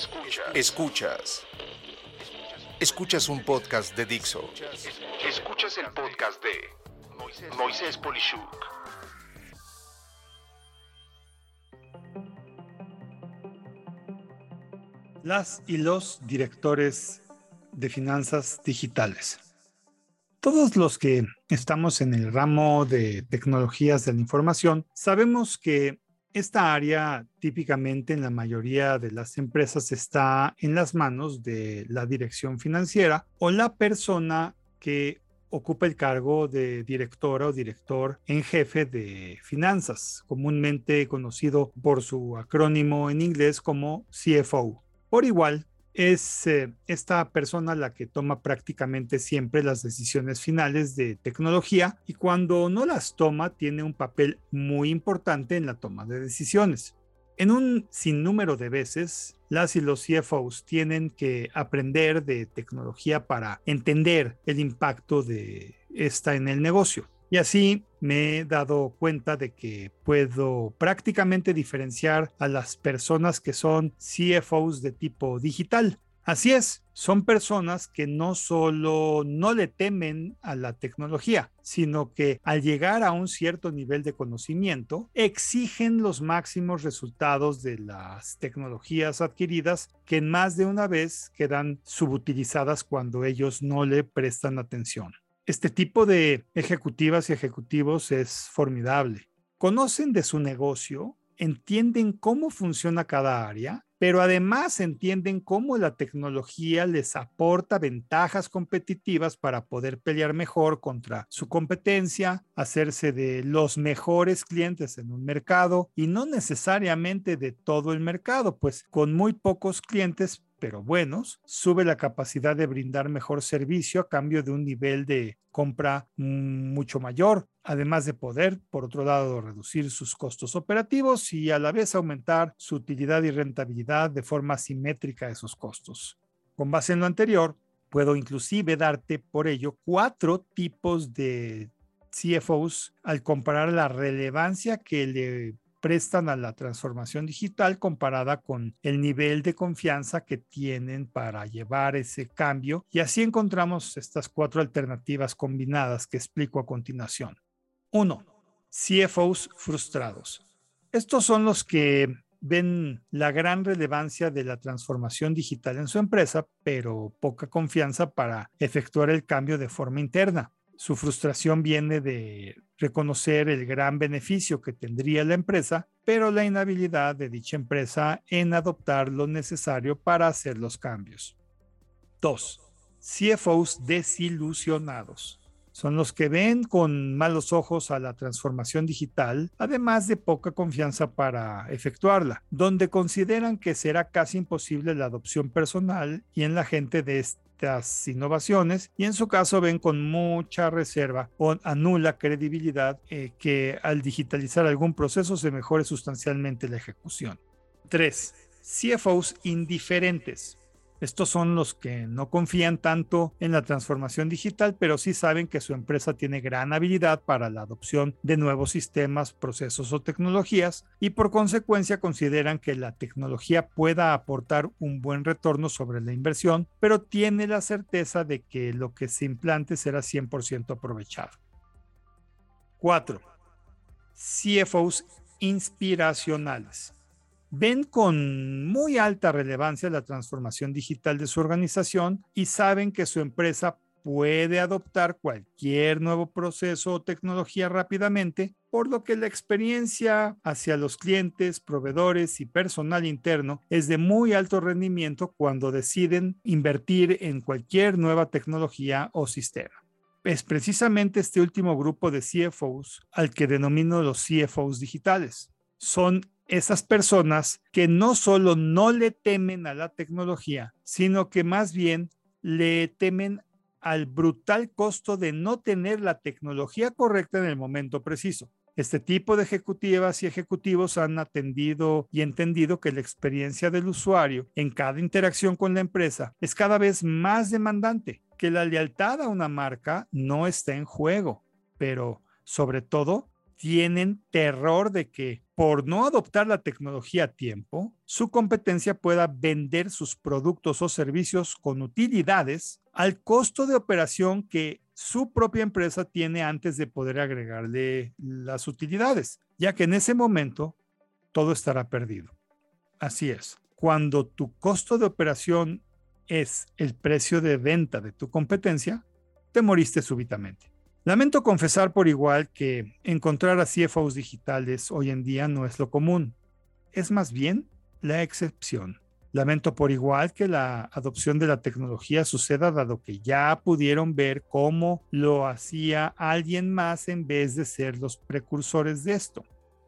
Escuchas. Escuchas. Escuchas un podcast de Dixo. Escuchas el podcast de Moisés Polishuk. Las y los directores de finanzas digitales. Todos los que estamos en el ramo de tecnologías de la información sabemos que esta área típicamente en la mayoría de las empresas está en las manos de la dirección financiera o la persona que ocupa el cargo de directora o director en jefe de finanzas, comúnmente conocido por su acrónimo en inglés como CFO. Por igual, es eh, esta persona la que toma prácticamente siempre las decisiones finales de tecnología y cuando no las toma tiene un papel muy importante en la toma de decisiones. En un sinnúmero de veces, las y los CFOs tienen que aprender de tecnología para entender el impacto de esta en el negocio. Y así me he dado cuenta de que puedo prácticamente diferenciar a las personas que son CFOs de tipo digital. Así es, son personas que no solo no le temen a la tecnología, sino que al llegar a un cierto nivel de conocimiento, exigen los máximos resultados de las tecnologías adquiridas que más de una vez quedan subutilizadas cuando ellos no le prestan atención. Este tipo de ejecutivas y ejecutivos es formidable. Conocen de su negocio, entienden cómo funciona cada área, pero además entienden cómo la tecnología les aporta ventajas competitivas para poder pelear mejor contra su competencia, hacerse de los mejores clientes en un mercado y no necesariamente de todo el mercado, pues con muy pocos clientes pero buenos, sube la capacidad de brindar mejor servicio a cambio de un nivel de compra mucho mayor, además de poder, por otro lado, reducir sus costos operativos y a la vez aumentar su utilidad y rentabilidad de forma simétrica a esos costos. Con base en lo anterior, puedo inclusive darte por ello cuatro tipos de CFOs al comparar la relevancia que le prestan a la transformación digital comparada con el nivel de confianza que tienen para llevar ese cambio. Y así encontramos estas cuatro alternativas combinadas que explico a continuación. Uno, CFOs frustrados. Estos son los que ven la gran relevancia de la transformación digital en su empresa, pero poca confianza para efectuar el cambio de forma interna. Su frustración viene de reconocer el gran beneficio que tendría la empresa, pero la inhabilidad de dicha empresa en adoptar lo necesario para hacer los cambios. 2. CFOs desilusionados. Son los que ven con malos ojos a la transformación digital, además de poca confianza para efectuarla, donde consideran que será casi imposible la adopción personal y en la gente de este innovaciones y en su caso ven con mucha reserva o anula credibilidad eh, que al digitalizar algún proceso se mejore sustancialmente la ejecución. 3. CFOs indiferentes. Estos son los que no confían tanto en la transformación digital, pero sí saben que su empresa tiene gran habilidad para la adopción de nuevos sistemas, procesos o tecnologías y por consecuencia consideran que la tecnología pueda aportar un buen retorno sobre la inversión, pero tiene la certeza de que lo que se implante será 100% aprovechado. 4. CFOs inspiracionales ven con muy alta relevancia la transformación digital de su organización y saben que su empresa puede adoptar cualquier nuevo proceso o tecnología rápidamente, por lo que la experiencia hacia los clientes, proveedores y personal interno es de muy alto rendimiento cuando deciden invertir en cualquier nueva tecnología o sistema. Es precisamente este último grupo de CFOs al que denomino los CFOs digitales. Son esas personas que no solo no le temen a la tecnología, sino que más bien le temen al brutal costo de no tener la tecnología correcta en el momento preciso. Este tipo de ejecutivas y ejecutivos han atendido y entendido que la experiencia del usuario en cada interacción con la empresa es cada vez más demandante, que la lealtad a una marca no está en juego, pero sobre todo tienen terror de que por no adoptar la tecnología a tiempo, su competencia pueda vender sus productos o servicios con utilidades al costo de operación que su propia empresa tiene antes de poder agregarle las utilidades, ya que en ese momento todo estará perdido. Así es, cuando tu costo de operación es el precio de venta de tu competencia, te moriste súbitamente. Lamento confesar por igual que encontrar a CFOs digitales hoy en día no es lo común, es más bien la excepción. Lamento por igual que la adopción de la tecnología suceda dado que ya pudieron ver cómo lo hacía alguien más en vez de ser los precursores de esto.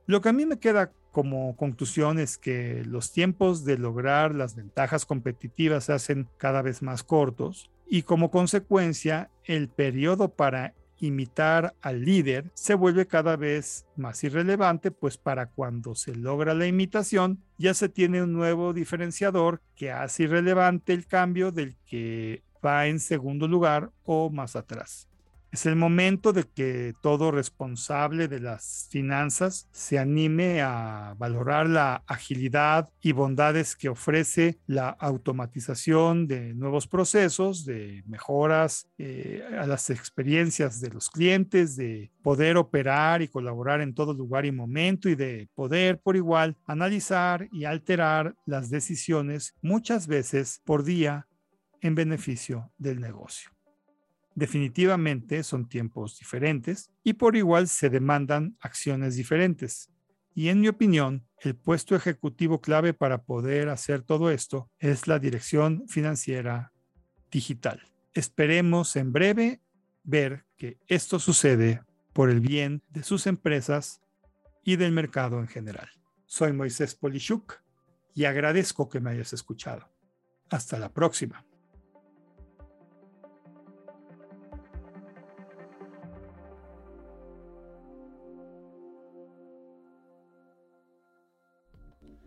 Lo que a mí me queda como conclusión es que los tiempos de lograr las ventajas competitivas se hacen cada vez más cortos y como consecuencia el periodo para imitar al líder se vuelve cada vez más irrelevante, pues para cuando se logra la imitación ya se tiene un nuevo diferenciador que hace irrelevante el cambio del que va en segundo lugar o más atrás. Es el momento de que todo responsable de las finanzas se anime a valorar la agilidad y bondades que ofrece la automatización de nuevos procesos, de mejoras eh, a las experiencias de los clientes, de poder operar y colaborar en todo lugar y momento y de poder por igual analizar y alterar las decisiones muchas veces por día en beneficio del negocio. Definitivamente son tiempos diferentes y por igual se demandan acciones diferentes. Y en mi opinión, el puesto ejecutivo clave para poder hacer todo esto es la dirección financiera digital. Esperemos en breve ver que esto sucede por el bien de sus empresas y del mercado en general. Soy Moisés Polishuk y agradezco que me hayas escuchado. Hasta la próxima.